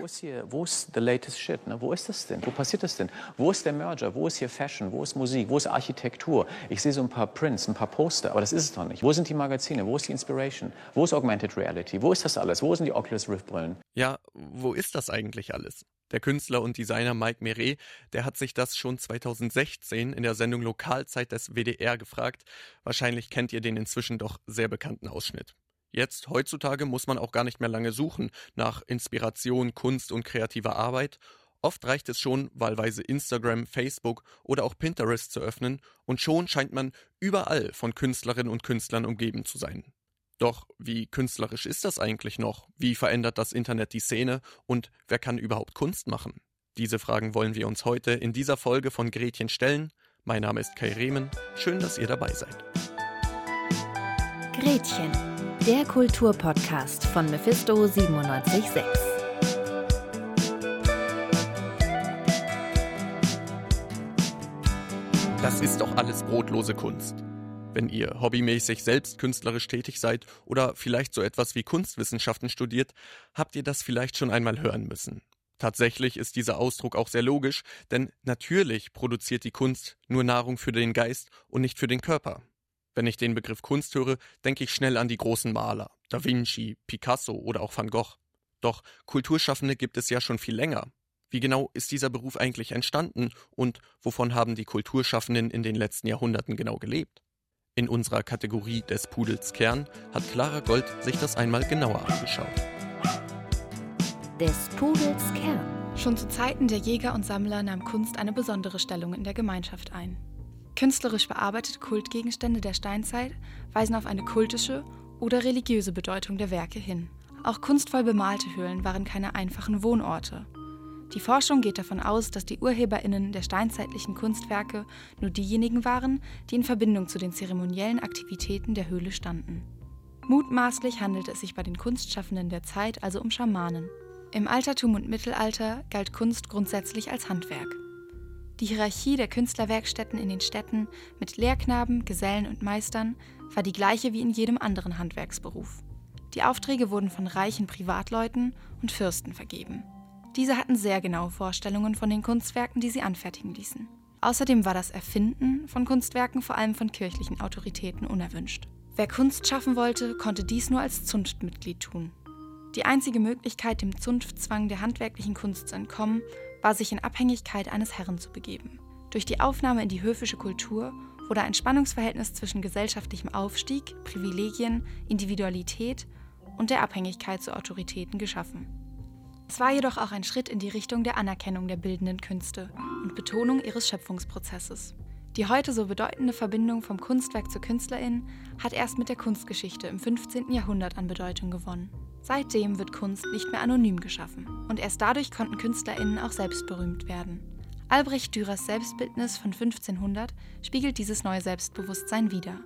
Wo ist hier, wo ist the latest shit? Ne? Wo ist das denn? Wo passiert das denn? Wo ist der Merger? Wo ist hier Fashion? Wo ist Musik? Wo ist Architektur? Ich sehe so ein paar Prints, ein paar Poster, aber das ist es doch nicht. Wo sind die Magazine? Wo ist die Inspiration? Wo ist Augmented Reality? Wo ist das alles? Wo sind die Oculus Rift Brillen? Ja, wo ist das eigentlich alles? Der Künstler und Designer Mike Meret, der hat sich das schon 2016 in der Sendung Lokalzeit des WDR gefragt. Wahrscheinlich kennt ihr den inzwischen doch sehr bekannten Ausschnitt. Jetzt, heutzutage, muss man auch gar nicht mehr lange suchen nach Inspiration, Kunst und kreativer Arbeit. Oft reicht es schon, wahlweise Instagram, Facebook oder auch Pinterest zu öffnen, und schon scheint man überall von Künstlerinnen und Künstlern umgeben zu sein. Doch wie künstlerisch ist das eigentlich noch? Wie verändert das Internet die Szene? Und wer kann überhaupt Kunst machen? Diese Fragen wollen wir uns heute in dieser Folge von Gretchen stellen. Mein Name ist Kai Rehmen. Schön, dass ihr dabei seid. Gretchen, der Kulturpodcast von Mephisto 976. Das ist doch alles brotlose Kunst. Wenn ihr hobbymäßig selbst künstlerisch tätig seid oder vielleicht so etwas wie Kunstwissenschaften studiert, habt ihr das vielleicht schon einmal hören müssen. Tatsächlich ist dieser Ausdruck auch sehr logisch, denn natürlich produziert die Kunst nur Nahrung für den Geist und nicht für den Körper. Wenn ich den Begriff Kunst höre, denke ich schnell an die großen Maler, Da Vinci, Picasso oder auch Van Gogh. Doch Kulturschaffende gibt es ja schon viel länger. Wie genau ist dieser Beruf eigentlich entstanden und wovon haben die Kulturschaffenden in den letzten Jahrhunderten genau gelebt? In unserer Kategorie des Pudels Kern hat Clara Gold sich das einmal genauer angeschaut. Des Pudels Kern. Schon zu Zeiten der Jäger und Sammler nahm Kunst eine besondere Stellung in der Gemeinschaft ein. Künstlerisch bearbeitete Kultgegenstände der Steinzeit weisen auf eine kultische oder religiöse Bedeutung der Werke hin. Auch kunstvoll bemalte Höhlen waren keine einfachen Wohnorte. Die Forschung geht davon aus, dass die Urheberinnen der steinzeitlichen Kunstwerke nur diejenigen waren, die in Verbindung zu den zeremoniellen Aktivitäten der Höhle standen. Mutmaßlich handelte es sich bei den Kunstschaffenden der Zeit also um Schamanen. Im Altertum und Mittelalter galt Kunst grundsätzlich als Handwerk. Die Hierarchie der Künstlerwerkstätten in den Städten mit Lehrknaben, Gesellen und Meistern war die gleiche wie in jedem anderen Handwerksberuf. Die Aufträge wurden von reichen Privatleuten und Fürsten vergeben. Diese hatten sehr genaue Vorstellungen von den Kunstwerken, die sie anfertigen ließen. Außerdem war das Erfinden von Kunstwerken vor allem von kirchlichen Autoritäten unerwünscht. Wer Kunst schaffen wollte, konnte dies nur als Zunftmitglied tun. Die einzige Möglichkeit, dem Zunftzwang der handwerklichen Kunst zu entkommen, war sich in Abhängigkeit eines Herren zu begeben. Durch die Aufnahme in die höfische Kultur wurde ein Spannungsverhältnis zwischen gesellschaftlichem Aufstieg, Privilegien, Individualität und der Abhängigkeit zu Autoritäten geschaffen. Es war jedoch auch ein Schritt in die Richtung der Anerkennung der bildenden Künste und Betonung ihres Schöpfungsprozesses. Die heute so bedeutende Verbindung vom Kunstwerk zur Künstlerin hat erst mit der Kunstgeschichte im 15. Jahrhundert an Bedeutung gewonnen. Seitdem wird Kunst nicht mehr anonym geschaffen und erst dadurch konnten KünstlerInnen auch selbst berühmt werden. Albrecht Dürers Selbstbildnis von 1500 spiegelt dieses neue Selbstbewusstsein wider.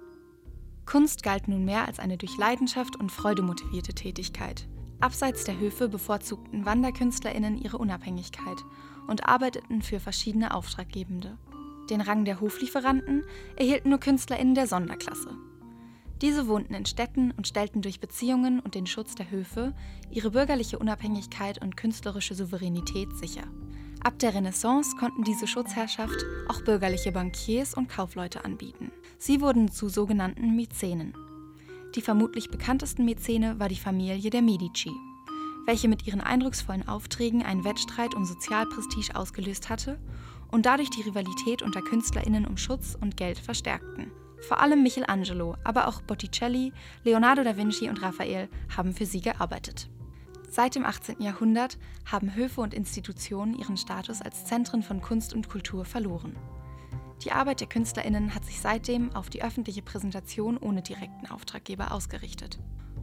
Kunst galt nun mehr als eine durch Leidenschaft und Freude motivierte Tätigkeit, Abseits der Höfe bevorzugten WanderkünstlerInnen ihre Unabhängigkeit und arbeiteten für verschiedene Auftraggebende. Den Rang der Hoflieferanten erhielten nur KünstlerInnen der Sonderklasse. Diese wohnten in Städten und stellten durch Beziehungen und den Schutz der Höfe ihre bürgerliche Unabhängigkeit und künstlerische Souveränität sicher. Ab der Renaissance konnten diese Schutzherrschaft auch bürgerliche Bankiers und Kaufleute anbieten. Sie wurden zu sogenannten Mäzenen. Die vermutlich bekanntesten Mäzene war die Familie der Medici, welche mit ihren eindrucksvollen Aufträgen einen Wettstreit um Sozialprestige ausgelöst hatte und dadurch die Rivalität unter KünstlerInnen um Schutz und Geld verstärkten. Vor allem Michelangelo, aber auch Botticelli, Leonardo da Vinci und Raphael haben für sie gearbeitet. Seit dem 18. Jahrhundert haben Höfe und Institutionen ihren Status als Zentren von Kunst und Kultur verloren. Die Arbeit der KünstlerInnen hat sich seitdem auf die öffentliche Präsentation ohne direkten Auftraggeber ausgerichtet.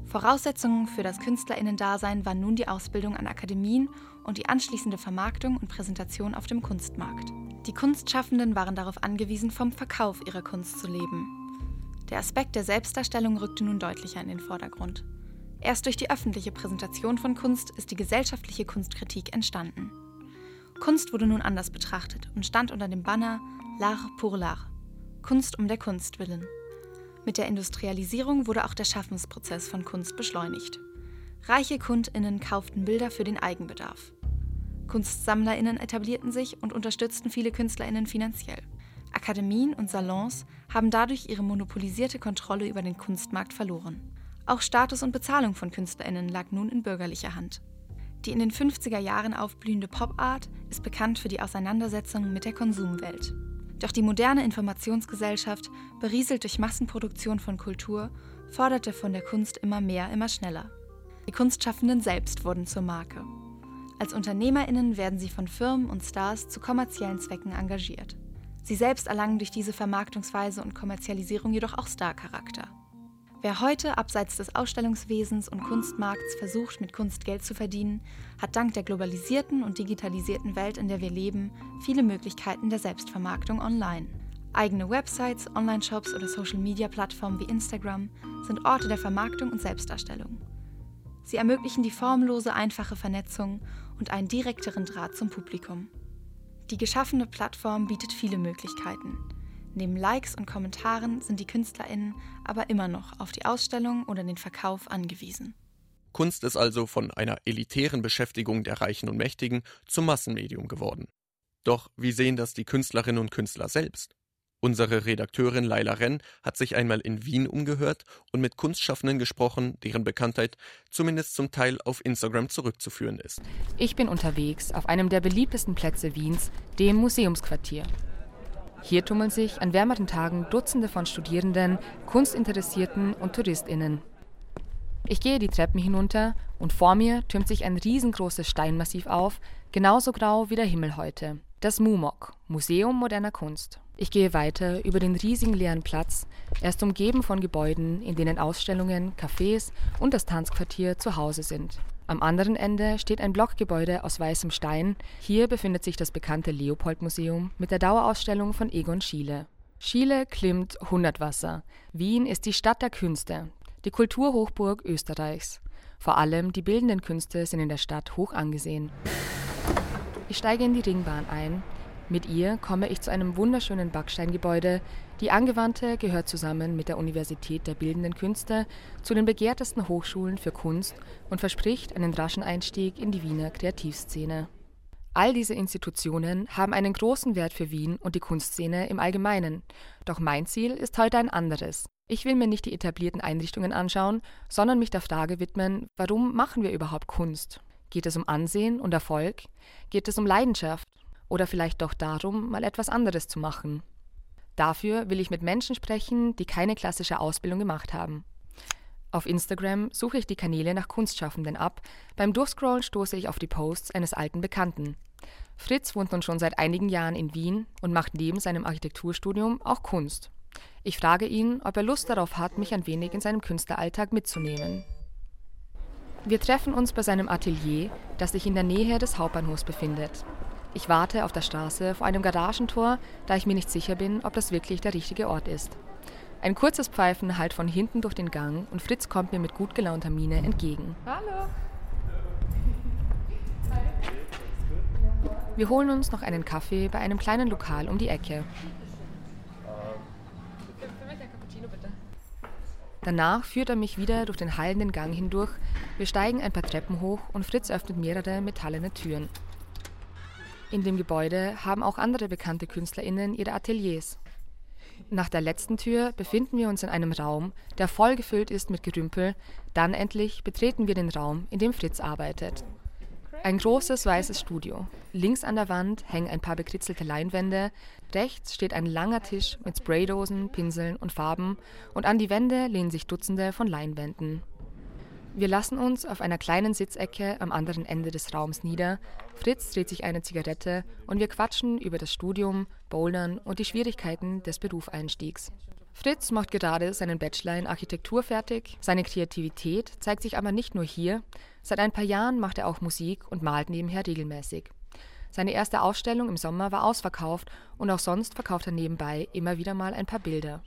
Voraussetzungen für das KünstlerInnen-Dasein waren nun die Ausbildung an Akademien und die anschließende Vermarktung und Präsentation auf dem Kunstmarkt. Die Kunstschaffenden waren darauf angewiesen, vom Verkauf ihrer Kunst zu leben. Der Aspekt der Selbstdarstellung rückte nun deutlicher in den Vordergrund. Erst durch die öffentliche Präsentation von Kunst ist die gesellschaftliche Kunstkritik entstanden. Kunst wurde nun anders betrachtet und stand unter dem Banner L'art pour l'art. Kunst um der Kunst willen. Mit der Industrialisierung wurde auch der Schaffensprozess von Kunst beschleunigt. Reiche KundInnen kauften Bilder für den Eigenbedarf. KunstsammlerInnen etablierten sich und unterstützten viele KünstlerInnen finanziell. Akademien und Salons haben dadurch ihre monopolisierte Kontrolle über den Kunstmarkt verloren. Auch Status und Bezahlung von KünstlerInnen lag nun in bürgerlicher Hand. Die in den 50er Jahren aufblühende Pop-Art ist bekannt für die Auseinandersetzung mit der Konsumwelt. Doch die moderne Informationsgesellschaft, berieselt durch Massenproduktion von Kultur, forderte von der Kunst immer mehr, immer schneller. Die Kunstschaffenden selbst wurden zur Marke. Als UnternehmerInnen werden sie von Firmen und Stars zu kommerziellen Zwecken engagiert. Sie selbst erlangen durch diese Vermarktungsweise und Kommerzialisierung jedoch auch Star-Charakter. Wer heute abseits des Ausstellungswesens und Kunstmarkts versucht, mit Kunst Geld zu verdienen, hat dank der globalisierten und digitalisierten Welt, in der wir leben, viele Möglichkeiten der Selbstvermarktung online. Eigene Websites, Online-Shops oder Social-Media-Plattformen wie Instagram sind Orte der Vermarktung und Selbstdarstellung. Sie ermöglichen die formlose, einfache Vernetzung und einen direkteren Draht zum Publikum. Die geschaffene Plattform bietet viele Möglichkeiten. Neben Likes und Kommentaren sind die KünstlerInnen aber immer noch auf die Ausstellung oder den Verkauf angewiesen. Kunst ist also von einer elitären Beschäftigung der Reichen und Mächtigen zum Massenmedium geworden. Doch wie sehen das die Künstlerinnen und Künstler selbst? Unsere Redakteurin Laila Renn hat sich einmal in Wien umgehört und mit Kunstschaffenden gesprochen, deren Bekanntheit zumindest zum Teil auf Instagram zurückzuführen ist. Ich bin unterwegs auf einem der beliebtesten Plätze Wiens, dem Museumsquartier. Hier tummeln sich an wärmeren Tagen Dutzende von Studierenden, Kunstinteressierten und TouristInnen. Ich gehe die Treppen hinunter und vor mir türmt sich ein riesengroßes Steinmassiv auf, genauso grau wie der Himmel heute. Das MUMOC, Museum moderner Kunst. Ich gehe weiter über den riesigen leeren Platz. Er ist umgeben von Gebäuden, in denen Ausstellungen, Cafés und das Tanzquartier zu Hause sind. Am anderen Ende steht ein Blockgebäude aus weißem Stein. Hier befindet sich das bekannte Leopold-Museum mit der Dauerausstellung von Egon Schiele. Schiele klimmt Hundertwasser. Wien ist die Stadt der Künste, die Kulturhochburg Österreichs. Vor allem die bildenden Künste sind in der Stadt hoch angesehen. Ich steige in die Ringbahn ein. Mit ihr komme ich zu einem wunderschönen Backsteingebäude. Die Angewandte gehört zusammen mit der Universität der Bildenden Künste zu den begehrtesten Hochschulen für Kunst und verspricht einen raschen Einstieg in die Wiener Kreativszene. All diese Institutionen haben einen großen Wert für Wien und die Kunstszene im Allgemeinen. Doch mein Ziel ist heute ein anderes. Ich will mir nicht die etablierten Einrichtungen anschauen, sondern mich der Frage widmen, warum machen wir überhaupt Kunst? Geht es um Ansehen und Erfolg? Geht es um Leidenschaft? Oder vielleicht doch darum, mal etwas anderes zu machen. Dafür will ich mit Menschen sprechen, die keine klassische Ausbildung gemacht haben. Auf Instagram suche ich die Kanäle nach Kunstschaffenden ab. Beim Durchscrollen stoße ich auf die Posts eines alten Bekannten. Fritz wohnt nun schon seit einigen Jahren in Wien und macht neben seinem Architekturstudium auch Kunst. Ich frage ihn, ob er Lust darauf hat, mich ein wenig in seinem Künstleralltag mitzunehmen. Wir treffen uns bei seinem Atelier, das sich in der Nähe des Hauptbahnhofs befindet. Ich warte auf der Straße vor einem Garagentor, da ich mir nicht sicher bin, ob das wirklich der richtige Ort ist. Ein kurzes Pfeifen hallt von hinten durch den Gang und Fritz kommt mir mit gut gelaunter Miene entgegen. Hallo. Wir holen uns noch einen Kaffee bei einem kleinen Lokal um die Ecke. Danach führt er mich wieder durch den hallenden Gang hindurch. Wir steigen ein paar Treppen hoch und Fritz öffnet mehrere metallene Türen. In dem Gebäude haben auch andere bekannte KünstlerInnen ihre Ateliers. Nach der letzten Tür befinden wir uns in einem Raum, der voll gefüllt ist mit Gerümpel. Dann endlich betreten wir den Raum, in dem Fritz arbeitet. Ein großes weißes Studio. Links an der Wand hängen ein paar bekritzelte Leinwände. Rechts steht ein langer Tisch mit Spraydosen, Pinseln und Farben. Und an die Wände lehnen sich Dutzende von Leinwänden. Wir lassen uns auf einer kleinen Sitzecke am anderen Ende des Raums nieder. Fritz dreht sich eine Zigarette und wir quatschen über das Studium, Bouldern und die Schwierigkeiten des Berufseinstiegs. Fritz macht gerade seinen Bachelor in Architektur fertig. Seine Kreativität zeigt sich aber nicht nur hier. Seit ein paar Jahren macht er auch Musik und malt nebenher regelmäßig. Seine erste Ausstellung im Sommer war ausverkauft und auch sonst verkauft er nebenbei immer wieder mal ein paar Bilder.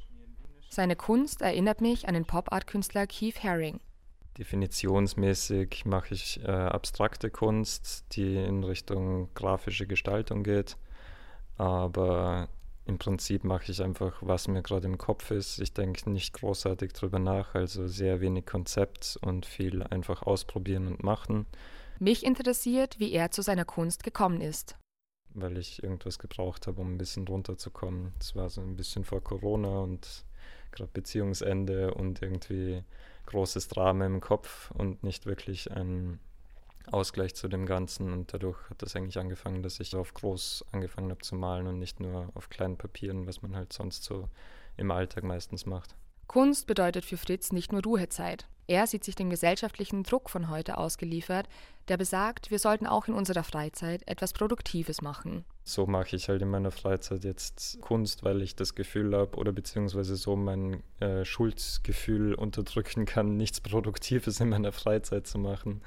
Seine Kunst erinnert mich an den Pop-Art-Künstler Keith Haring. Definitionsmäßig mache ich äh, abstrakte Kunst, die in Richtung grafische Gestaltung geht. Aber Im Prinzip mache ich einfach, was mir gerade im Kopf ist. Ich denke nicht großartig drüber nach, also sehr wenig Konzept und viel einfach ausprobieren und machen. Mich interessiert, wie er zu seiner Kunst gekommen ist. Weil ich irgendwas gebraucht habe, um ein bisschen runterzukommen. Es war so ein bisschen vor Corona und gerade Beziehungsende und irgendwie großes Drama im Kopf und nicht wirklich ein Ausgleich zu dem Ganzen. Und dadurch hat das eigentlich angefangen, dass ich auf groß angefangen habe zu malen und nicht nur auf kleinen Papieren, was man halt sonst so im Alltag meistens macht. Kunst bedeutet für Fritz nicht nur Ruhezeit. Er sieht sich dem gesellschaftlichen Druck von heute ausgeliefert, der besagt, wir sollten auch in unserer Freizeit etwas Produktives machen. So mache ich halt in meiner Freizeit jetzt Kunst, weil ich das Gefühl habe oder beziehungsweise so mein äh, Schuldgefühl unterdrücken kann, nichts Produktives in meiner Freizeit zu machen.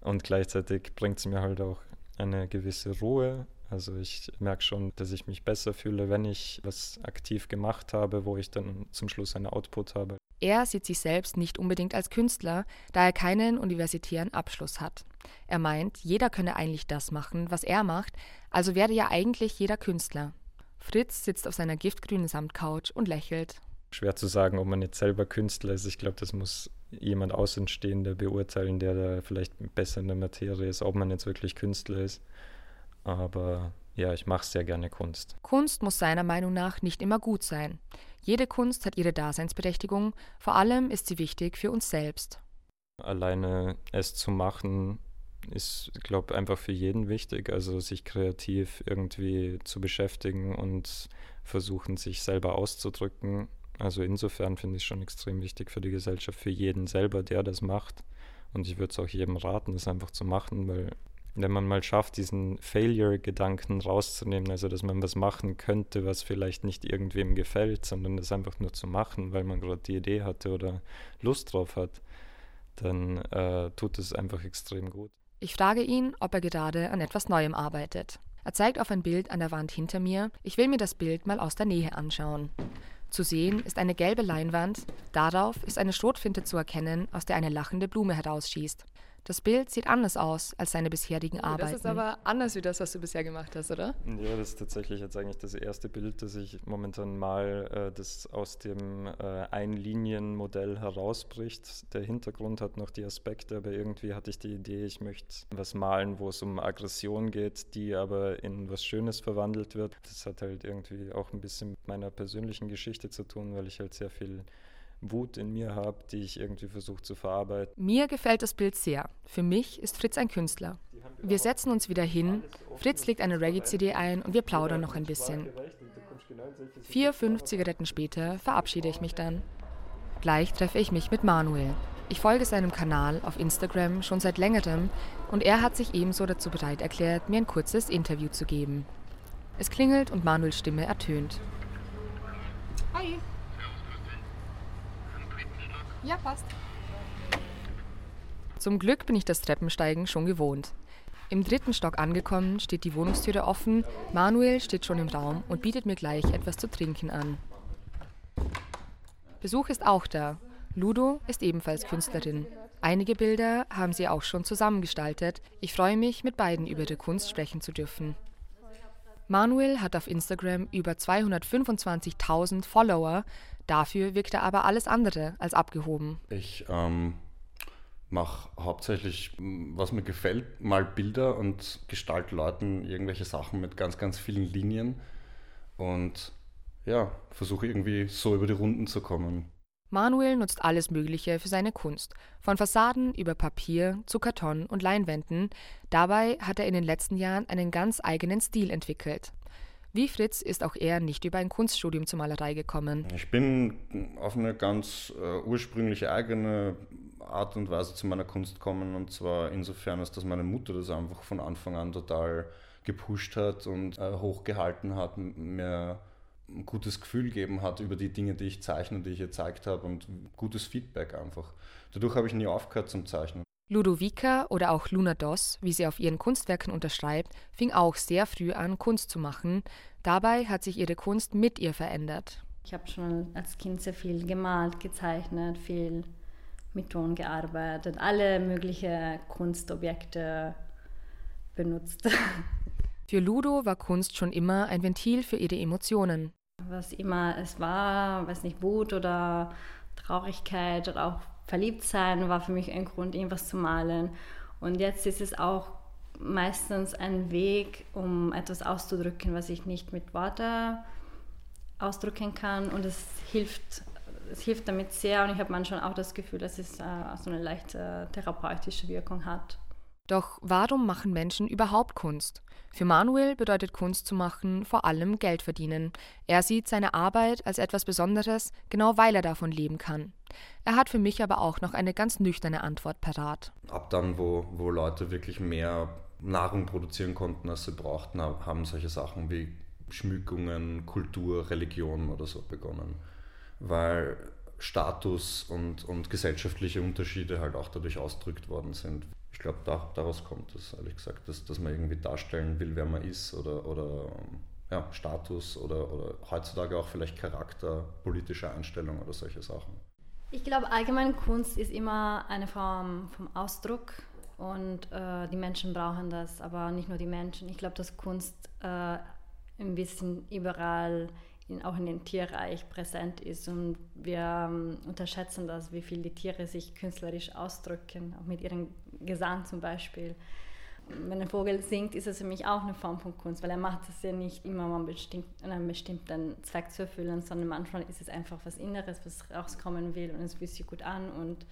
Und gleichzeitig bringt es mir halt auch eine gewisse Ruhe. Also ich merke schon, dass ich mich besser fühle, wenn ich was aktiv gemacht habe, wo ich dann zum Schluss einen Output habe. Er sieht sich selbst nicht unbedingt als Künstler, da er keinen universitären Abschluss hat. Er meint, jeder könne eigentlich das machen, was er macht, also werde ja eigentlich jeder Künstler. Fritz sitzt auf seiner giftgrünen Samtcouch und lächelt. Schwer zu sagen, ob man jetzt selber Künstler ist. Ich glaube, das muss jemand Außenstehender beurteilen, der da vielleicht besser in der Materie ist, ob man jetzt wirklich Künstler ist. Aber ja, ich mache sehr gerne Kunst. Kunst muss seiner Meinung nach nicht immer gut sein. Jede Kunst hat ihre Daseinsberechtigung, vor allem ist sie wichtig für uns selbst. Alleine es zu machen, ist, glaube ich, einfach für jeden wichtig. Also sich kreativ irgendwie zu beschäftigen und versuchen, sich selber auszudrücken also insofern finde ich es schon extrem wichtig für die Gesellschaft, für jeden selber, der das macht. Und ich würde es auch jedem raten, das einfach zu machen, weil wenn man mal schafft, diesen Failure-Gedanken rauszunehmen, also dass man was machen könnte, was vielleicht nicht irgendwem gefällt, sondern das einfach nur zu machen, weil man gerade die Idee hatte oder Lust drauf hat, dann äh, tut es einfach extrem gut. Ich frage ihn, ob er gerade an etwas Neuem arbeitet. Er zeigt auf ein Bild an der Wand hinter mir. Ich will mir das Bild mal aus der Nähe anschauen. Zu sehen ist eine gelbe Leinwand, darauf ist eine Schrotfinte zu erkennen, aus der eine lachende Blume herausschießt. Das Bild sieht anders aus als seine bisherigen oh, Arbeiten. Das ist aber anders wie das, was du bisher gemacht hast, oder? Ja, das ist tatsächlich jetzt eigentlich das erste Bild, das ich momentan mal, äh, das aus dem äh, Einlinienmodell herausbricht. Der Hintergrund hat noch die Aspekte, aber irgendwie hatte ich die Idee, ich möchte was malen, wo es um Aggression geht, die aber in was Schönes verwandelt wird. Das hat halt irgendwie auch ein bisschen mit meiner persönlichen Geschichte zu tun, weil ich halt sehr viel Wut in mir habe, die ich irgendwie versuche zu verarbeiten. Mir gefällt das Bild sehr. Für mich ist Fritz ein Künstler. Wir setzen uns wieder hin, Fritz legt eine Reggae-CD ein und wir plaudern noch ein bisschen. Vier, fünf Zigaretten später verabschiede ich mich dann. Gleich treffe ich mich mit Manuel. Ich folge seinem Kanal auf Instagram schon seit längerem und er hat sich ebenso dazu bereit erklärt, mir ein kurzes Interview zu geben. Es klingelt und Manuels Stimme ertönt. Hi. Ja, passt. Zum Glück bin ich das Treppensteigen schon gewohnt. Im dritten Stock angekommen, steht die Wohnungstüre offen. Manuel steht schon im Raum und bietet mir gleich etwas zu trinken an. Besuch ist auch da. Ludo ist ebenfalls Künstlerin. Einige Bilder haben sie auch schon zusammengestaltet. Ich freue mich, mit beiden über ihre Kunst sprechen zu dürfen. Manuel hat auf Instagram über 225.000 Follower. Dafür wirkt er aber alles andere als abgehoben. Ich ähm, mache hauptsächlich, was mir gefällt, mal Bilder und gestalte Leuten irgendwelche Sachen mit ganz, ganz vielen Linien und ja, versuche irgendwie so über die Runden zu kommen. Manuel nutzt alles Mögliche für seine Kunst, von Fassaden über Papier zu Karton und Leinwänden. Dabei hat er in den letzten Jahren einen ganz eigenen Stil entwickelt. Wie Fritz ist auch er nicht über ein Kunststudium zur Malerei gekommen. Ich bin auf eine ganz äh, ursprüngliche eigene Art und Weise zu meiner Kunst gekommen und zwar insofern, dass meine Mutter das einfach von Anfang an total gepusht hat und äh, hochgehalten hat, mir ein gutes Gefühl gegeben hat über die Dinge, die ich zeichne, die ich gezeigt habe und gutes Feedback einfach. Dadurch habe ich nie aufgehört zum Zeichnen. Ludovica oder auch Luna Doss, wie sie auf ihren Kunstwerken unterschreibt, fing auch sehr früh an, Kunst zu machen. Dabei hat sich ihre Kunst mit ihr verändert. Ich habe schon als Kind sehr viel gemalt, gezeichnet, viel mit Ton gearbeitet, alle möglichen Kunstobjekte benutzt. Für Ludo war Kunst schon immer ein Ventil für ihre Emotionen. Was immer es war, weiß nicht, Wut oder Traurigkeit oder auch Verliebtsein war für mich ein Grund, irgendwas zu malen. Und jetzt ist es auch meistens ein Weg, um etwas auszudrücken, was ich nicht mit Worten ausdrücken kann. Und es hilft, es hilft damit sehr. Und ich habe manchmal auch das Gefühl, dass es äh, so eine leichte therapeutische Wirkung hat. Doch warum machen Menschen überhaupt Kunst? Für Manuel bedeutet Kunst zu machen vor allem Geld verdienen. Er sieht seine Arbeit als etwas Besonderes, genau weil er davon leben kann. Er hat für mich aber auch noch eine ganz nüchterne Antwort parat. Ab dann, wo, wo Leute wirklich mehr Nahrung produzieren konnten, als sie brauchten, haben solche Sachen wie Schmückungen, Kultur, Religion oder so begonnen. Weil Status und, und gesellschaftliche Unterschiede halt auch dadurch ausgedrückt worden sind. Ich glaube, da, daraus kommt es, ehrlich gesagt, dass, dass man irgendwie darstellen will, wer man ist oder, oder ja, Status oder, oder heutzutage auch vielleicht Charakter, politische Einstellung oder solche Sachen. Ich glaube, allgemein Kunst ist immer eine Form vom Ausdruck und äh, die Menschen brauchen das, aber nicht nur die Menschen. Ich glaube, dass Kunst äh, ein bisschen überall, in, auch in dem Tierreich präsent ist und wir ähm, unterschätzen das, wie viel die Tiere sich künstlerisch ausdrücken, auch mit ihrem Gesang zum Beispiel. Wenn ein Vogel singt, ist es für mich auch eine Form von Kunst, weil er macht es ja nicht immer, um einen, bestimmt, einen bestimmten Zweck zu erfüllen, sondern manchmal ist es einfach was Inneres, was rauskommen will und es fühlt sich gut an und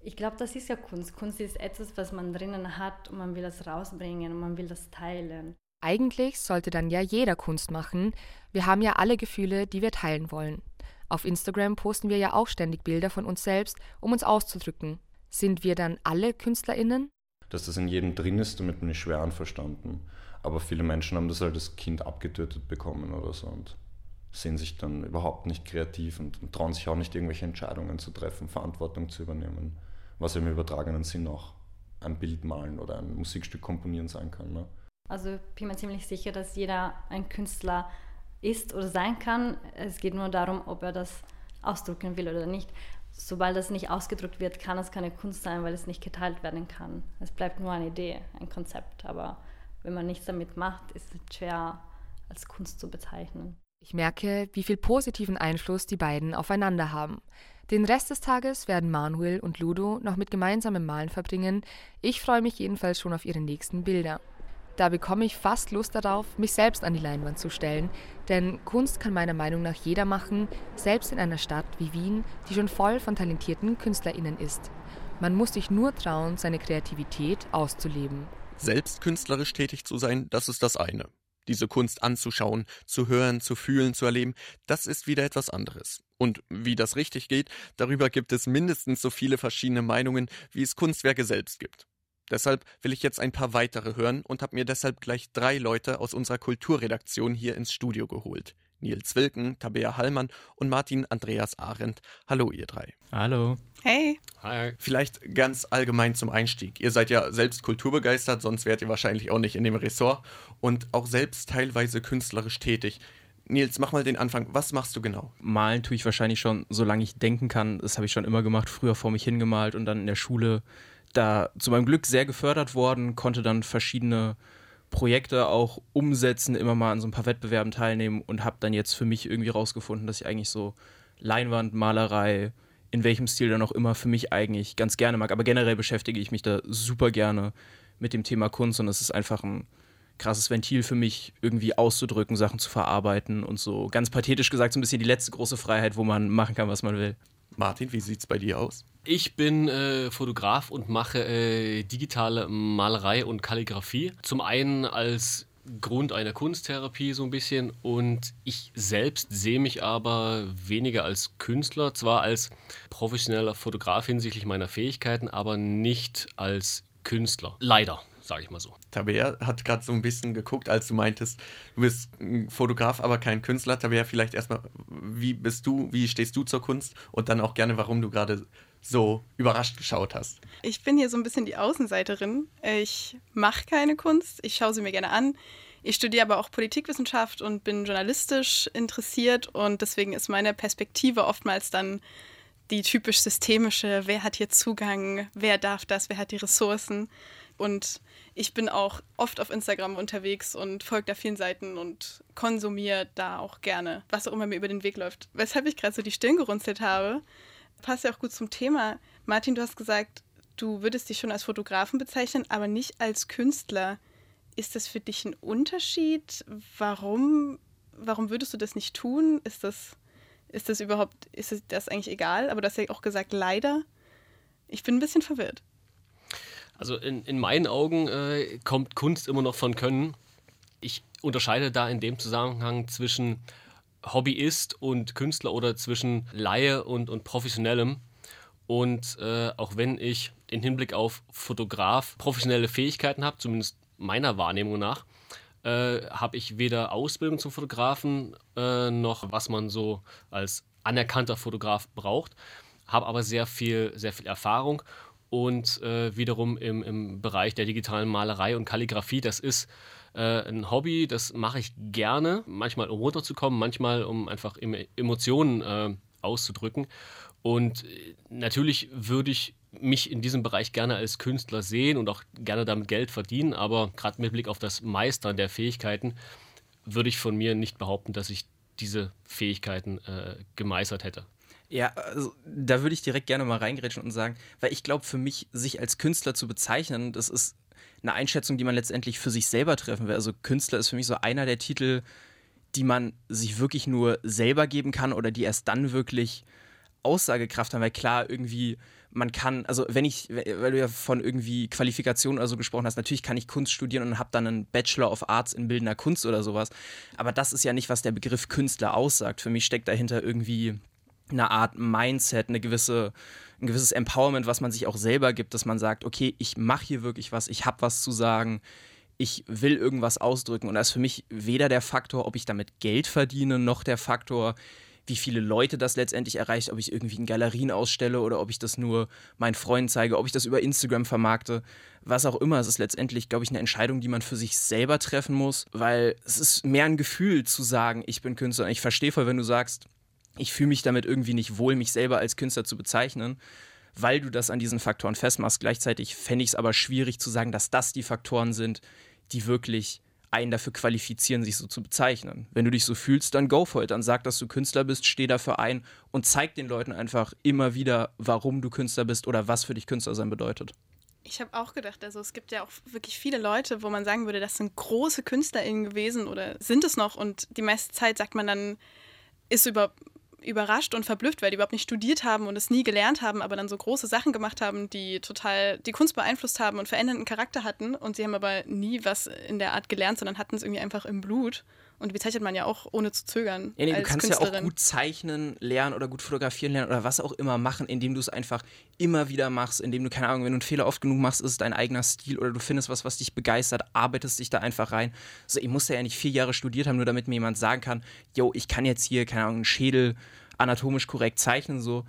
ich glaube, das ist ja Kunst. Kunst ist etwas, was man drinnen hat und man will das rausbringen und man will das teilen. Eigentlich sollte dann ja jeder Kunst machen. Wir haben ja alle Gefühle, die wir teilen wollen. Auf Instagram posten wir ja auch ständig Bilder von uns selbst, um uns auszudrücken. Sind wir dann alle KünstlerInnen? Dass das in jedem drin ist, damit bin ich schwer anverstanden. Aber viele Menschen haben das halt als Kind abgetötet bekommen oder so und sehen sich dann überhaupt nicht kreativ und, und trauen sich auch nicht, irgendwelche Entscheidungen zu treffen, Verantwortung zu übernehmen was im übertragenen Sinn auch ein Bild malen oder ein Musikstück komponieren sein kann. Ne? Also bin mir ziemlich sicher, dass jeder ein Künstler ist oder sein kann. Es geht nur darum, ob er das ausdrücken will oder nicht. Sobald das nicht ausgedrückt wird, kann es keine Kunst sein, weil es nicht geteilt werden kann. Es bleibt nur eine Idee, ein Konzept. Aber wenn man nichts damit macht, ist es schwer als Kunst zu bezeichnen. Ich merke, wie viel positiven Einfluss die beiden aufeinander haben. Den Rest des Tages werden Manuel und Ludo noch mit gemeinsamem Malen verbringen. Ich freue mich jedenfalls schon auf ihre nächsten Bilder. Da bekomme ich fast Lust darauf, mich selbst an die Leinwand zu stellen, denn Kunst kann meiner Meinung nach jeder machen, selbst in einer Stadt wie Wien, die schon voll von talentierten Künstlerinnen ist. Man muss sich nur trauen, seine Kreativität auszuleben. Selbst künstlerisch tätig zu sein, das ist das eine. Diese Kunst anzuschauen, zu hören, zu fühlen, zu erleben, das ist wieder etwas anderes. Und wie das richtig geht, darüber gibt es mindestens so viele verschiedene Meinungen, wie es Kunstwerke selbst gibt. Deshalb will ich jetzt ein paar weitere hören und habe mir deshalb gleich drei Leute aus unserer Kulturredaktion hier ins Studio geholt. Nils Wilken, Tabea Hallmann und Martin Andreas Arendt. Hallo, ihr drei. Hallo. Hey. Hi. Vielleicht ganz allgemein zum Einstieg. Ihr seid ja selbst kulturbegeistert, sonst wärt ihr wahrscheinlich auch nicht in dem Ressort und auch selbst teilweise künstlerisch tätig. Nils, mach mal den Anfang. Was machst du genau? Malen tue ich wahrscheinlich schon, solange ich denken kann. Das habe ich schon immer gemacht, früher vor mich hingemalt und dann in der Schule da zu meinem Glück sehr gefördert worden, konnte dann verschiedene Projekte auch umsetzen, immer mal an so ein paar Wettbewerben teilnehmen und habe dann jetzt für mich irgendwie rausgefunden, dass ich eigentlich so Leinwandmalerei, in welchem Stil dann auch immer, für mich eigentlich ganz gerne mag. Aber generell beschäftige ich mich da super gerne mit dem Thema Kunst und es ist einfach ein krasses Ventil für mich, irgendwie auszudrücken, Sachen zu verarbeiten und so ganz pathetisch gesagt, so ein bisschen die letzte große Freiheit, wo man machen kann, was man will. Martin, wie sieht's bei dir aus? Ich bin äh, Fotograf und mache äh, digitale Malerei und Kalligrafie. Zum einen als Grund einer Kunsttherapie so ein bisschen und ich selbst sehe mich aber weniger als Künstler, zwar als professioneller Fotograf hinsichtlich meiner Fähigkeiten, aber nicht als Künstler. Leider sage ich mal so. Tabea hat gerade so ein bisschen geguckt, als du meintest, du bist ein Fotograf, aber kein Künstler. Tabea, vielleicht erstmal, wie bist du, wie stehst du zur Kunst und dann auch gerne, warum du gerade so überrascht geschaut hast. Ich bin hier so ein bisschen die Außenseiterin. Ich mache keine Kunst, ich schaue sie mir gerne an. Ich studiere aber auch Politikwissenschaft und bin journalistisch interessiert und deswegen ist meine Perspektive oftmals dann die typisch systemische, wer hat hier Zugang, wer darf das, wer hat die Ressourcen. Und ich bin auch oft auf Instagram unterwegs und folge da vielen Seiten und konsumiere da auch gerne, was auch immer mir über den Weg läuft. Weshalb ich gerade so die Stirn gerunzelt habe, passt ja auch gut zum Thema. Martin, du hast gesagt, du würdest dich schon als Fotografen bezeichnen, aber nicht als Künstler. Ist das für dich ein Unterschied? Warum, warum würdest du das nicht tun? Ist das, ist das überhaupt, ist das eigentlich egal? Aber du hast ja auch gesagt, leider. Ich bin ein bisschen verwirrt. Also in, in meinen Augen äh, kommt Kunst immer noch von Können. Ich unterscheide da in dem Zusammenhang zwischen Hobbyist und Künstler oder zwischen Laie und, und Professionellem. Und äh, auch wenn ich im Hinblick auf Fotograf professionelle Fähigkeiten habe, zumindest meiner Wahrnehmung nach, äh, habe ich weder Ausbildung zum Fotografen äh, noch was man so als anerkannter Fotograf braucht, habe aber sehr viel, sehr viel Erfahrung und äh, wiederum im, im Bereich der digitalen Malerei und Kalligrafie. Das ist äh, ein Hobby, das mache ich gerne, manchmal um runterzukommen, manchmal um einfach Emotionen äh, auszudrücken. Und äh, natürlich würde ich mich in diesem Bereich gerne als Künstler sehen und auch gerne damit Geld verdienen, aber gerade mit Blick auf das Meistern der Fähigkeiten würde ich von mir nicht behaupten, dass ich diese Fähigkeiten äh, gemeistert hätte. Ja, also, da würde ich direkt gerne mal reingrätschen und sagen, weil ich glaube, für mich, sich als Künstler zu bezeichnen, das ist eine Einschätzung, die man letztendlich für sich selber treffen will. Also Künstler ist für mich so einer der Titel, die man sich wirklich nur selber geben kann oder die erst dann wirklich Aussagekraft haben, weil klar, irgendwie, man kann, also wenn ich, weil du ja von irgendwie Qualifikation oder so gesprochen hast, natürlich kann ich Kunst studieren und habe dann einen Bachelor of Arts in bildender Kunst oder sowas, aber das ist ja nicht, was der Begriff Künstler aussagt. Für mich steckt dahinter irgendwie eine Art Mindset, eine gewisse, ein gewisses Empowerment, was man sich auch selber gibt, dass man sagt, okay, ich mache hier wirklich was, ich habe was zu sagen, ich will irgendwas ausdrücken. Und da ist für mich weder der Faktor, ob ich damit Geld verdiene, noch der Faktor, wie viele Leute das letztendlich erreicht, ob ich irgendwie in Galerien ausstelle oder ob ich das nur meinen Freunden zeige, ob ich das über Instagram vermarkte, was auch immer. Es ist letztendlich, glaube ich, eine Entscheidung, die man für sich selber treffen muss, weil es ist mehr ein Gefühl zu sagen, ich bin Künstler. Ich verstehe voll, wenn du sagst, ich fühle mich damit irgendwie nicht wohl, mich selber als Künstler zu bezeichnen, weil du das an diesen Faktoren festmachst. Gleichzeitig fände ich es aber schwierig zu sagen, dass das die Faktoren sind, die wirklich einen dafür qualifizieren, sich so zu bezeichnen. Wenn du dich so fühlst, dann go for it. Dann sag, dass du Künstler bist, steh dafür ein und zeig den Leuten einfach immer wieder, warum du Künstler bist oder was für dich Künstler sein bedeutet. Ich habe auch gedacht, also es gibt ja auch wirklich viele Leute, wo man sagen würde, das sind große KünstlerInnen gewesen oder sind es noch und die meiste Zeit sagt man dann, ist über überrascht und verblüfft, weil die überhaupt nicht studiert haben und es nie gelernt haben, aber dann so große Sachen gemacht haben, die total die Kunst beeinflusst haben und verändernden Charakter hatten. Und sie haben aber nie was in der Art gelernt, sondern hatten es irgendwie einfach im Blut. Und bezeichnet man ja auch ohne zu zögern. Ja, nee, du kannst ja auch gut zeichnen lernen oder gut fotografieren lernen oder was auch immer machen, indem du es einfach immer wieder machst, indem du, keine Ahnung, wenn du einen Fehler oft genug machst, ist es dein eigener Stil oder du findest was, was dich begeistert, arbeitest dich da einfach rein. So, ich muss ja nicht vier Jahre studiert haben, nur damit mir jemand sagen kann, yo, ich kann jetzt hier, keine Ahnung, einen Schädel anatomisch korrekt zeichnen. So,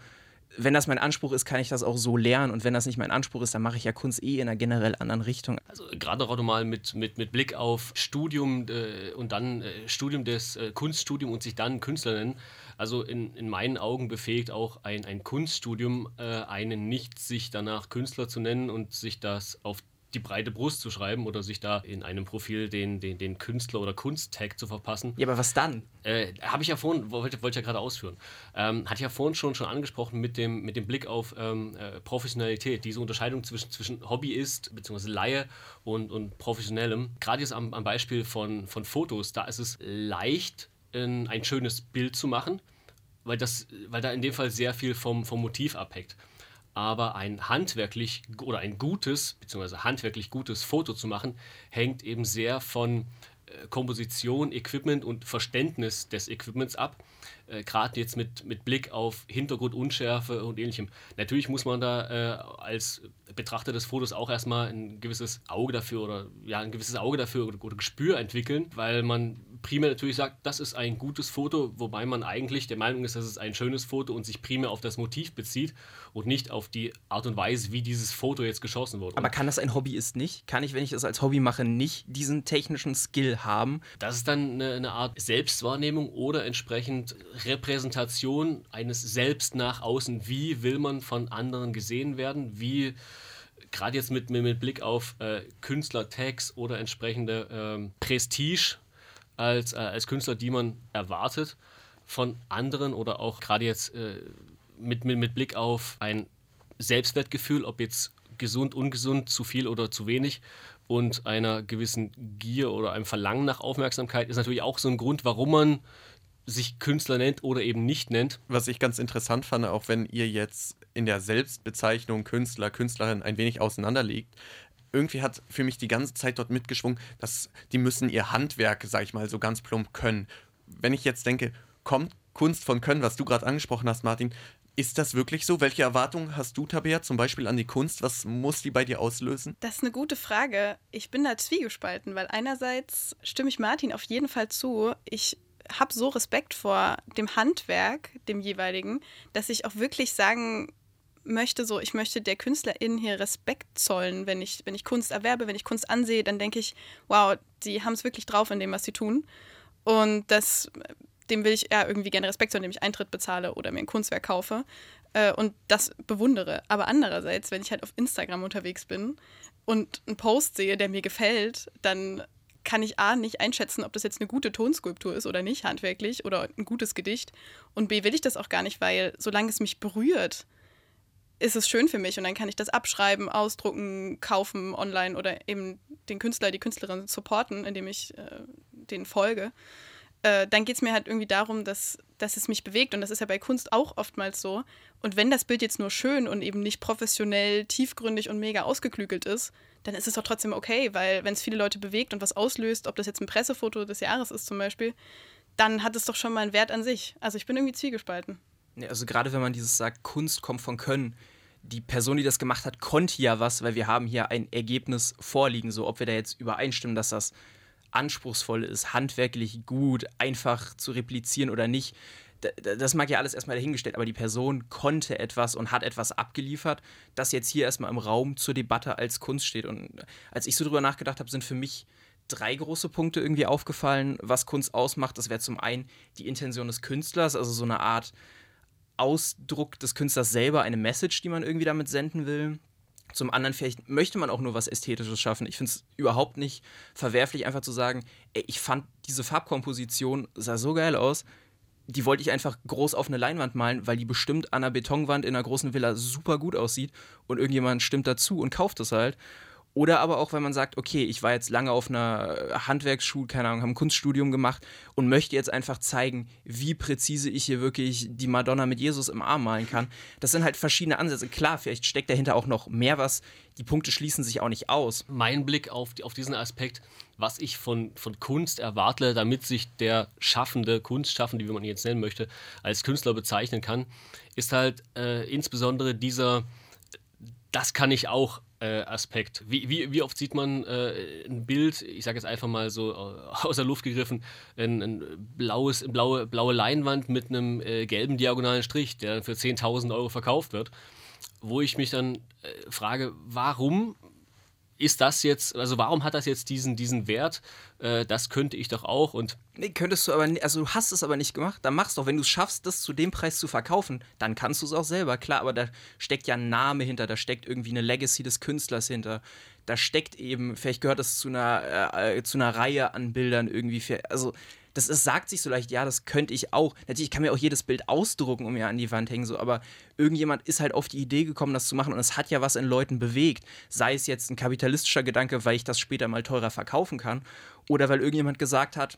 wenn das mein Anspruch ist, kann ich das auch so lernen. Und wenn das nicht mein Anspruch ist, dann mache ich ja Kunst eh in einer generell anderen Richtung. Also gerade auch nochmal mit, mit, mit Blick auf Studium äh, und dann äh, Studium des äh, Kunststudium und sich dann Künstler nennen. Also in, in meinen Augen befähigt auch ein, ein Kunststudium äh, einen nicht, sich danach Künstler zu nennen und sich das auf die breite Brust zu schreiben oder sich da in einem Profil den, den, den Künstler- oder Kunsttag zu verpassen. Ja, aber was dann? Äh, Habe ich ja vorhin, wollte, wollte ich ja gerade ausführen. Ähm, hatte ich ja vorhin schon, schon angesprochen mit dem, mit dem Blick auf ähm, äh, Professionalität, diese Unterscheidung zwischen, zwischen Hobbyist bzw. Laie und, und Professionellem. Gerade jetzt am, am Beispiel von, von Fotos, da ist es leicht, ein, ein schönes Bild zu machen, weil, das, weil da in dem Fall sehr viel vom, vom Motiv abhängt aber ein handwerklich oder ein gutes, beziehungsweise handwerklich gutes Foto zu machen, hängt eben sehr von äh, Komposition, Equipment und Verständnis des Equipments ab. Äh, Gerade jetzt mit, mit Blick auf Hintergrundunschärfe und ähnlichem. Natürlich muss man da äh, als Betrachter des Fotos auch erstmal ein gewisses Auge dafür oder ja, ein gewisses Auge dafür oder, oder Gespür entwickeln, weil man primär natürlich sagt, das ist ein gutes Foto, wobei man eigentlich der Meinung ist, dass es ein schönes Foto und sich primär auf das Motiv bezieht und nicht auf die Art und Weise, wie dieses Foto jetzt geschossen wurde. Aber kann das ein Hobbyist nicht? Kann ich, wenn ich das als Hobby mache, nicht diesen technischen Skill haben? Das ist dann eine, eine Art Selbstwahrnehmung oder entsprechend Repräsentation eines Selbst nach außen. Wie will man von anderen gesehen werden? Wie gerade jetzt mit, mit Blick auf äh, Künstler-Tags oder entsprechende ähm, Prestige als, äh, als Künstler, die man erwartet von anderen oder auch gerade jetzt äh, mit, mit, mit Blick auf ein Selbstwertgefühl, ob jetzt gesund, ungesund, zu viel oder zu wenig und einer gewissen Gier oder einem Verlangen nach Aufmerksamkeit ist natürlich auch so ein Grund, warum man sich Künstler nennt oder eben nicht nennt. Was ich ganz interessant fand, auch wenn ihr jetzt in der Selbstbezeichnung Künstler, Künstlerin ein wenig auseinanderliegt, irgendwie hat für mich die ganze Zeit dort mitgeschwungen, dass die müssen ihr Handwerk, sag ich mal, so ganz plump können. Wenn ich jetzt denke, kommt Kunst von Können, was du gerade angesprochen hast, Martin, ist das wirklich so? Welche Erwartungen hast du, Tabea, zum Beispiel an die Kunst? Was muss die bei dir auslösen? Das ist eine gute Frage. Ich bin da zwiegespalten, weil einerseits stimme ich Martin auf jeden Fall zu. Ich habe so Respekt vor dem Handwerk, dem jeweiligen, dass ich auch wirklich sagen möchte, so ich möchte der Künstlerin hier Respekt zollen, wenn ich, wenn ich Kunst erwerbe, wenn ich Kunst ansehe, dann denke ich, wow, die haben es wirklich drauf in dem, was sie tun. Und das, dem will ich eher irgendwie gerne Respekt zollen, indem ich Eintritt bezahle oder mir ein Kunstwerk kaufe äh, und das bewundere. Aber andererseits, wenn ich halt auf Instagram unterwegs bin und einen Post sehe, der mir gefällt, dann kann ich A nicht einschätzen, ob das jetzt eine gute Tonskulptur ist oder nicht, handwerklich, oder ein gutes Gedicht. Und B will ich das auch gar nicht, weil solange es mich berührt, ist es schön für mich und dann kann ich das abschreiben, ausdrucken, kaufen online oder eben den Künstler, die Künstlerin supporten, indem ich äh, denen folge. Äh, dann geht es mir halt irgendwie darum, dass, dass es mich bewegt und das ist ja bei Kunst auch oftmals so. Und wenn das Bild jetzt nur schön und eben nicht professionell, tiefgründig und mega ausgeklügelt ist, dann ist es doch trotzdem okay, weil wenn es viele Leute bewegt und was auslöst, ob das jetzt ein Pressefoto des Jahres ist zum Beispiel, dann hat es doch schon mal einen Wert an sich. Also ich bin irgendwie zwiegespalten. Also gerade wenn man dieses sagt, Kunst kommt von Können, die Person, die das gemacht hat, konnte ja was, weil wir haben hier ein Ergebnis vorliegen, so ob wir da jetzt übereinstimmen, dass das anspruchsvoll ist, handwerklich gut, einfach zu replizieren oder nicht. Das mag ja alles erstmal dahingestellt, aber die Person konnte etwas und hat etwas abgeliefert, das jetzt hier erstmal im Raum zur Debatte als Kunst steht. Und als ich so drüber nachgedacht habe, sind für mich drei große Punkte irgendwie aufgefallen, was Kunst ausmacht. Das wäre zum einen die Intention des Künstlers, also so eine Art Ausdruck des Künstlers selber, eine Message, die man irgendwie damit senden will. Zum anderen, vielleicht möchte man auch nur was Ästhetisches schaffen. Ich finde es überhaupt nicht verwerflich, einfach zu sagen, ey, ich fand diese Farbkomposition sah so geil aus, die wollte ich einfach groß auf eine Leinwand malen, weil die bestimmt an einer Betonwand in einer großen Villa super gut aussieht und irgendjemand stimmt dazu und kauft es halt. Oder aber auch, wenn man sagt, okay, ich war jetzt lange auf einer Handwerksschule, keine Ahnung, habe ein Kunststudium gemacht und möchte jetzt einfach zeigen, wie präzise ich hier wirklich die Madonna mit Jesus im Arm malen kann. Das sind halt verschiedene Ansätze. Klar, vielleicht steckt dahinter auch noch mehr was. Die Punkte schließen sich auch nicht aus. Mein Blick auf, auf diesen Aspekt, was ich von, von Kunst erwarte, damit sich der Schaffende, Kunstschaffende, wie man ihn jetzt nennen möchte, als Künstler bezeichnen kann, ist halt äh, insbesondere dieser, das kann ich auch äh, Aspekt. Wie, wie, wie, oft sieht man äh, ein Bild, ich sage jetzt einfach mal so äh, aus der Luft gegriffen, ein, ein blaues, blaue, blaue Leinwand mit einem äh, gelben diagonalen Strich, der dann für 10.000 Euro verkauft wird, wo ich mich dann äh, frage, warum ist das jetzt, also warum hat das jetzt diesen, diesen Wert? Äh, das könnte ich doch auch und. Nee, könntest du aber nicht, also du hast es aber nicht gemacht, dann machst du doch, wenn du es schaffst, das zu dem Preis zu verkaufen, dann kannst du es auch selber, klar, aber da steckt ja ein Name hinter, da steckt irgendwie eine Legacy des Künstlers hinter, da steckt eben, vielleicht gehört das zu einer, äh, zu einer Reihe an Bildern irgendwie, also das ist, sagt sich so leicht, ja, das könnte ich auch. Natürlich kann mir auch jedes Bild ausdrucken und mir an die Wand hängen, so, aber irgendjemand ist halt auf die Idee gekommen, das zu machen und es hat ja was in Leuten bewegt. Sei es jetzt ein kapitalistischer Gedanke, weil ich das später mal teurer verkaufen kann, oder weil irgendjemand gesagt hat,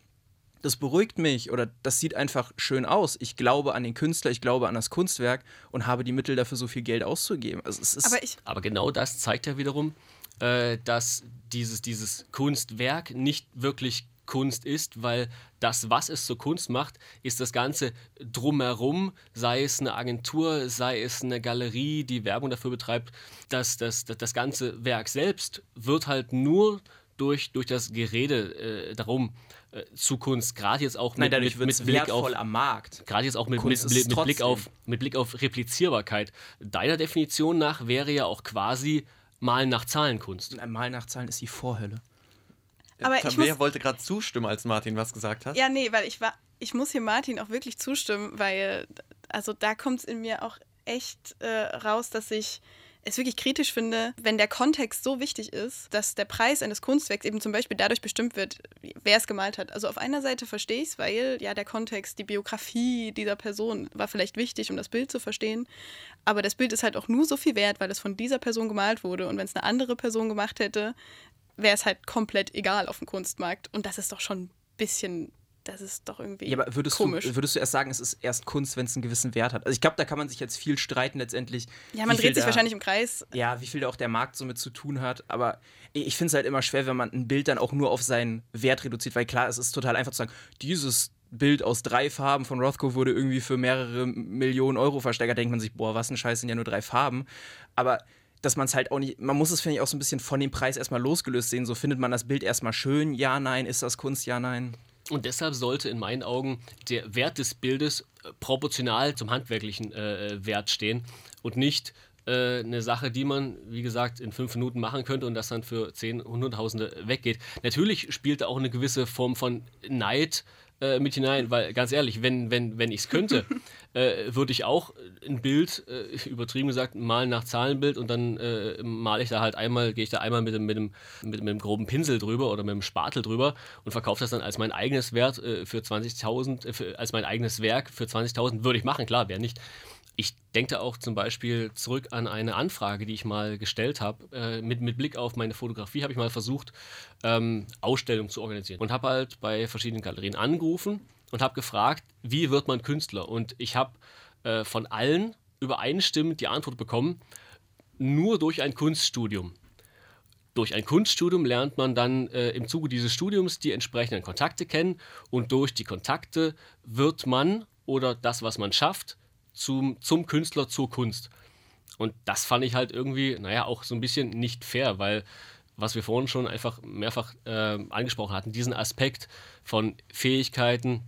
das beruhigt mich oder das sieht einfach schön aus. Ich glaube an den Künstler, ich glaube an das Kunstwerk und habe die Mittel dafür, so viel Geld auszugeben. Also es ist aber, ich, aber genau das zeigt ja wiederum, äh, dass dieses, dieses Kunstwerk nicht wirklich Kunst ist, weil das, was es zur Kunst macht, ist das Ganze drumherum, sei es eine Agentur, sei es eine Galerie, die Werbung dafür betreibt. Das, das, das, das ganze Werk selbst wird halt nur durch, durch das Gerede äh, darum äh, zu Kunst, gerade jetzt auch mit, Nein, mit, mit Blick auf am Markt. Gerade jetzt auch mit, mit, mit, mit Blick auf, mit Blick auf Replizierbarkeit. Deiner Definition nach wäre ja auch quasi Malen nach Zahlenkunst. Malen nach Zahlen ist die Vorhölle. Aber Tabea ich muss, wollte gerade zustimmen, als Martin was gesagt hat. Ja, nee, weil ich war, ich muss hier Martin auch wirklich zustimmen, weil also da kommt es in mir auch echt äh, raus, dass ich es wirklich kritisch finde, wenn der Kontext so wichtig ist, dass der Preis eines Kunstwerks eben zum Beispiel dadurch bestimmt wird, wer es gemalt hat. Also auf einer Seite verstehe ich es, weil ja der Kontext, die Biografie dieser Person war vielleicht wichtig, um das Bild zu verstehen. Aber das Bild ist halt auch nur so viel wert, weil es von dieser Person gemalt wurde. Und wenn es eine andere Person gemacht hätte, wäre es halt komplett egal auf dem Kunstmarkt. Und das ist doch schon ein bisschen das ist doch irgendwie ja, aber würdest komisch. Du, würdest du erst sagen, es ist erst Kunst, wenn es einen gewissen Wert hat? Also ich glaube, da kann man sich jetzt viel streiten letztendlich. Ja, man dreht sich da, wahrscheinlich im Kreis. Ja, wie viel da auch der Markt so mit zu tun hat. Aber ich finde es halt immer schwer, wenn man ein Bild dann auch nur auf seinen Wert reduziert, weil klar, es ist total einfach zu sagen, dieses Bild aus drei Farben von Rothko wurde irgendwie für mehrere Millionen Euro versteigert. denkt man sich, boah, was ein Scheiß sind ja nur drei Farben. Aber dass man es halt auch nicht, man muss es, finde ich, auch so ein bisschen von dem Preis erstmal losgelöst sehen. So findet man das Bild erstmal schön, ja, nein, ist das Kunst, ja, nein. Und deshalb sollte in meinen Augen der Wert des Bildes äh, proportional zum handwerklichen äh, Wert stehen und nicht äh, eine Sache, die man, wie gesagt, in fünf Minuten machen könnte und das dann für zehn, hunderttausende weggeht. Natürlich spielt da auch eine gewisse Form von Neid äh, mit hinein, weil ganz ehrlich, wenn, wenn, wenn ich es könnte, äh, würde ich auch ein Bild, äh, übertrieben gesagt, malen nach Zahlenbild und dann äh, male ich da halt einmal, gehe ich da einmal mit dem, mit, dem, mit, mit dem groben Pinsel drüber oder mit dem Spatel drüber und verkaufe das dann als mein eigenes Wert äh, für 20.000, äh, als mein eigenes Werk für 20.000, würde ich machen, klar, wer nicht. Ich denke auch zum Beispiel zurück an eine Anfrage, die ich mal gestellt habe. Äh, mit, mit Blick auf meine Fotografie habe ich mal versucht, ähm, Ausstellungen zu organisieren. Und habe halt bei verschiedenen Galerien angerufen und habe gefragt, wie wird man Künstler? Und ich habe äh, von allen übereinstimmend die Antwort bekommen, nur durch ein Kunststudium. Durch ein Kunststudium lernt man dann äh, im Zuge dieses Studiums die entsprechenden Kontakte kennen und durch die Kontakte wird man oder das, was man schafft, zum, zum Künstler, zur Kunst. Und das fand ich halt irgendwie, naja, auch so ein bisschen nicht fair, weil was wir vorhin schon einfach mehrfach äh, angesprochen hatten, diesen Aspekt von Fähigkeiten,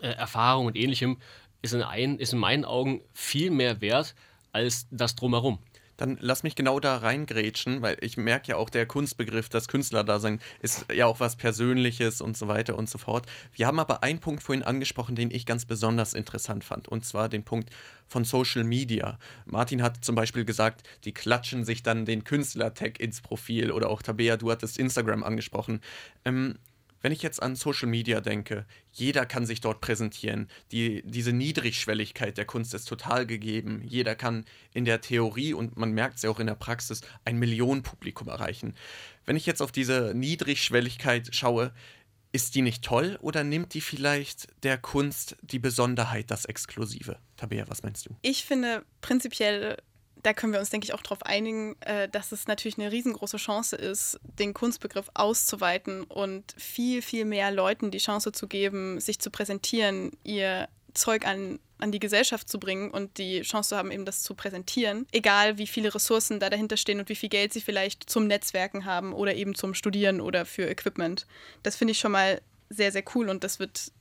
äh, Erfahrung und ähnlichem ist in, ein, ist in meinen Augen viel mehr wert als das drumherum. Dann lass mich genau da reingrätschen, weil ich merke ja auch, der Kunstbegriff, das Künstlerdasein ist ja auch was Persönliches und so weiter und so fort. Wir haben aber einen Punkt vorhin angesprochen, den ich ganz besonders interessant fand, und zwar den Punkt von Social Media. Martin hat zum Beispiel gesagt, die klatschen sich dann den Künstler-Tag ins Profil oder auch Tabea, du hattest Instagram angesprochen. Ähm, wenn ich jetzt an Social Media denke, jeder kann sich dort präsentieren. Die, diese Niedrigschwelligkeit der Kunst ist total gegeben. Jeder kann in der Theorie und man merkt es ja auch in der Praxis ein Millionenpublikum erreichen. Wenn ich jetzt auf diese Niedrigschwelligkeit schaue, ist die nicht toll oder nimmt die vielleicht der Kunst die Besonderheit, das Exklusive? Tabea, was meinst du? Ich finde prinzipiell da können wir uns, denke ich, auch darauf einigen, äh, dass es natürlich eine riesengroße Chance ist, den Kunstbegriff auszuweiten und viel, viel mehr Leuten die Chance zu geben, sich zu präsentieren, ihr Zeug an, an die Gesellschaft zu bringen und die Chance zu haben, eben das zu präsentieren. Egal, wie viele Ressourcen da dahinter stehen und wie viel Geld sie vielleicht zum Netzwerken haben oder eben zum Studieren oder für Equipment. Das finde ich schon mal sehr, sehr cool und das wird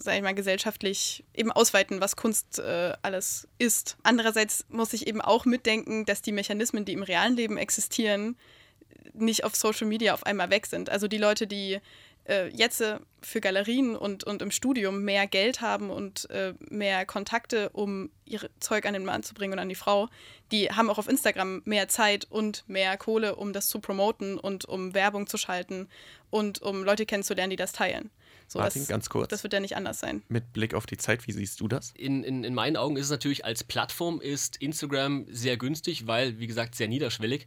sage ich mal, gesellschaftlich eben ausweiten, was Kunst äh, alles ist. Andererseits muss ich eben auch mitdenken, dass die Mechanismen, die im realen Leben existieren, nicht auf Social Media auf einmal weg sind. Also die Leute, die äh, jetzt äh, für Galerien und, und im Studium mehr Geld haben und äh, mehr Kontakte, um ihr Zeug an den Mann zu bringen und an die Frau, die haben auch auf Instagram mehr Zeit und mehr Kohle, um das zu promoten und um Werbung zu schalten und um Leute kennenzulernen, die das teilen. So, Martin, das, ganz kurz. Das wird ja nicht anders sein. Mit Blick auf die Zeit, wie siehst du das? In, in, in meinen Augen ist es natürlich als Plattform ist Instagram sehr günstig, weil, wie gesagt, sehr niederschwellig.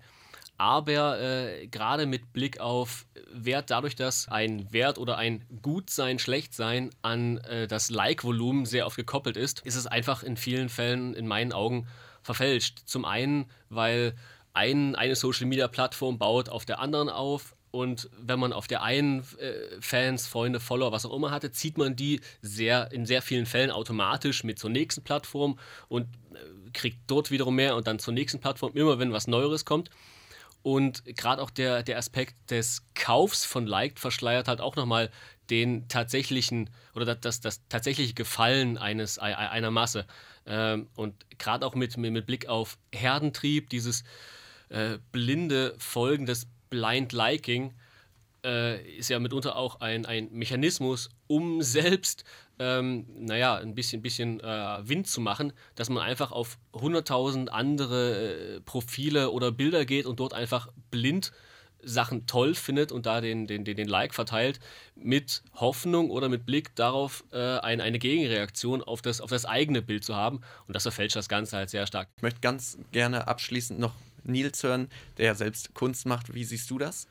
Aber äh, gerade mit Blick auf Wert, dadurch, dass ein Wert oder ein Gutsein, Schlechtsein an äh, das Like-Volumen sehr oft gekoppelt ist, ist es einfach in vielen Fällen in meinen Augen verfälscht. Zum einen, weil ein, eine Social-Media-Plattform baut auf der anderen auf und wenn man auf der einen äh, Fans, Freunde, Follower, was auch immer hatte, zieht man die sehr in sehr vielen Fällen automatisch mit zur nächsten Plattform und äh, kriegt dort wiederum mehr und dann zur nächsten Plattform, immer wenn was Neueres kommt. Und gerade auch der, der Aspekt des Kaufs von Liked verschleiert halt auch nochmal den tatsächlichen oder das, das, tatsächliche Gefallen eines, einer Masse. Ähm, und gerade auch mit, mit Blick auf Herdentrieb, dieses äh, blinde Folgen des Blind Liking äh, ist ja mitunter auch ein, ein Mechanismus, um selbst, ähm, naja, ein bisschen, bisschen äh, Wind zu machen, dass man einfach auf 100.000 andere äh, Profile oder Bilder geht und dort einfach blind Sachen toll findet und da den, den, den, den Like verteilt, mit Hoffnung oder mit Blick darauf, äh, ein, eine Gegenreaktion auf das, auf das eigene Bild zu haben. Und das verfälscht das Ganze halt sehr stark. Ich möchte ganz gerne abschließend noch Nils hören, der ja selbst Kunst macht. Wie siehst du das?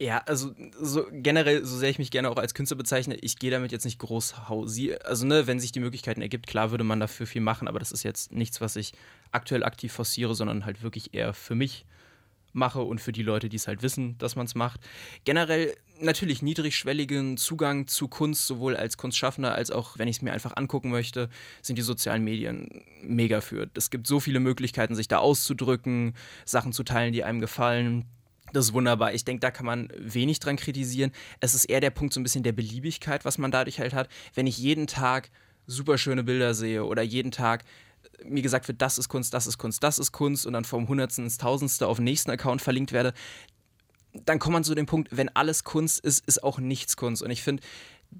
Ja, also so generell, so sehr ich mich gerne auch als Künstler bezeichne, ich gehe damit jetzt nicht groß hausieren. Also, ne, wenn sich die Möglichkeiten ergibt, klar würde man dafür viel machen, aber das ist jetzt nichts, was ich aktuell aktiv forciere, sondern halt wirklich eher für mich mache und für die Leute, die es halt wissen, dass man es macht. Generell natürlich niedrigschwelligen Zugang zu Kunst, sowohl als Kunstschaffender als auch, wenn ich es mir einfach angucken möchte, sind die sozialen Medien mega für. Es gibt so viele Möglichkeiten, sich da auszudrücken, Sachen zu teilen, die einem gefallen. Das ist wunderbar. Ich denke, da kann man wenig dran kritisieren. Es ist eher der Punkt so ein bisschen der Beliebigkeit, was man dadurch halt hat. Wenn ich jeden Tag super schöne Bilder sehe oder jeden Tag mir gesagt wird, das ist Kunst, das ist Kunst, das ist Kunst und dann vom Hundertsten ins Tausendste auf den nächsten Account verlinkt werde, dann kommt man zu dem Punkt, wenn alles Kunst ist, ist auch nichts Kunst. Und ich finde,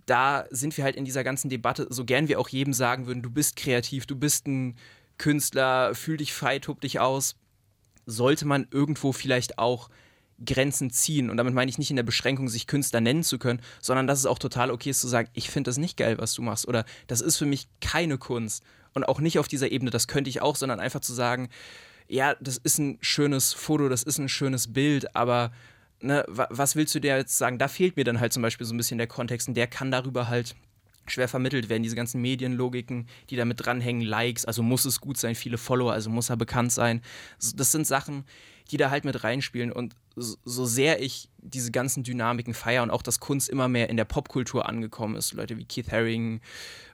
da sind wir halt in dieser ganzen Debatte, so gern wir auch jedem sagen würden, du bist kreativ, du bist ein Künstler, fühl dich frei, tob dich aus, sollte man irgendwo vielleicht auch Grenzen ziehen. Und damit meine ich nicht in der Beschränkung, sich Künstler nennen zu können, sondern dass es auch total okay ist zu sagen, ich finde das nicht geil, was du machst. Oder das ist für mich keine Kunst. Und auch nicht auf dieser Ebene, das könnte ich auch, sondern einfach zu sagen, ja, das ist ein schönes Foto, das ist ein schönes Bild, aber ne, was willst du dir jetzt sagen? Da fehlt mir dann halt zum Beispiel so ein bisschen der Kontext und der kann darüber halt schwer vermittelt werden, diese ganzen Medienlogiken, die damit dranhängen, Likes, also muss es gut sein, viele Follower, also muss er bekannt sein. Das sind Sachen, die da halt mit reinspielen und so sehr ich diese ganzen Dynamiken feiere und auch, dass Kunst immer mehr in der Popkultur angekommen ist, Leute wie Keith Haring,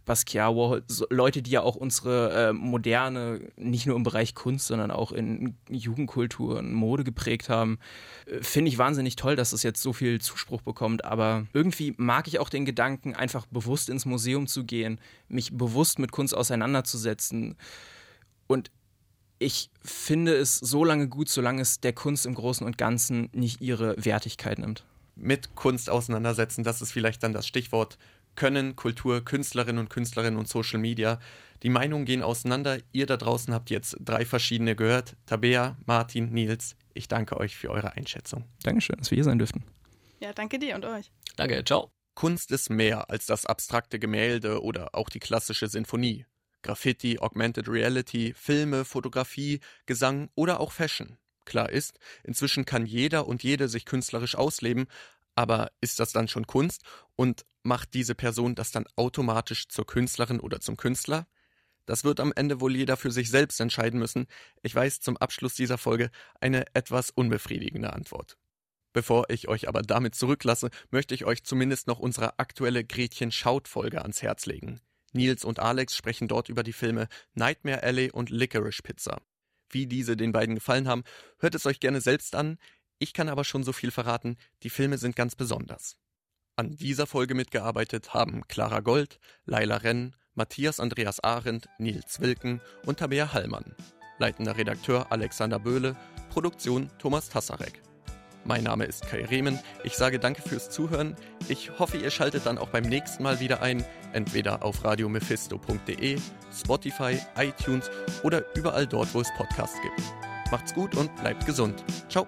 Basquiat, Warhol, so Leute, die ja auch unsere äh, moderne, nicht nur im Bereich Kunst, sondern auch in Jugendkultur und Mode geprägt haben, äh, finde ich wahnsinnig toll, dass es jetzt so viel Zuspruch bekommt. Aber irgendwie mag ich auch den Gedanken, einfach bewusst ins Museum zu gehen, mich bewusst mit Kunst auseinanderzusetzen. Und ich finde es so lange gut, solange es der Kunst im Großen und Ganzen nicht ihre Wertigkeit nimmt. Mit Kunst auseinandersetzen, das ist vielleicht dann das Stichwort Können, Kultur, Künstlerinnen und Künstlerinnen und Social Media. Die Meinungen gehen auseinander. Ihr da draußen habt jetzt drei verschiedene gehört. Tabea, Martin, Nils, ich danke euch für eure Einschätzung. Dankeschön, dass wir hier sein dürften. Ja, danke dir und euch. Danke, ciao. Kunst ist mehr als das abstrakte Gemälde oder auch die klassische Sinfonie. Graffiti, Augmented Reality, Filme, Fotografie, Gesang oder auch Fashion. Klar ist, inzwischen kann jeder und jede sich künstlerisch ausleben, aber ist das dann schon Kunst und macht diese Person das dann automatisch zur Künstlerin oder zum Künstler? Das wird am Ende wohl jeder für sich selbst entscheiden müssen. Ich weiß zum Abschluss dieser Folge eine etwas unbefriedigende Antwort. Bevor ich euch aber damit zurücklasse, möchte ich euch zumindest noch unsere aktuelle Gretchen Schaut Folge ans Herz legen. Nils und Alex sprechen dort über die Filme Nightmare Alley und Licorice Pizza. Wie diese den beiden gefallen haben, hört es euch gerne selbst an. Ich kann aber schon so viel verraten, die Filme sind ganz besonders. An dieser Folge mitgearbeitet haben Clara Gold, Laila Renn, Matthias Andreas Arendt, Nils Wilken und Tabea Hallmann. Leitender Redakteur Alexander Böhle, Produktion Thomas Tassarek. Mein Name ist Kai Rehmen. Ich sage danke fürs Zuhören. Ich hoffe, ihr schaltet dann auch beim nächsten Mal wieder ein, entweder auf radiomephisto.de, Spotify, iTunes oder überall dort, wo es Podcasts gibt. Macht's gut und bleibt gesund. Ciao.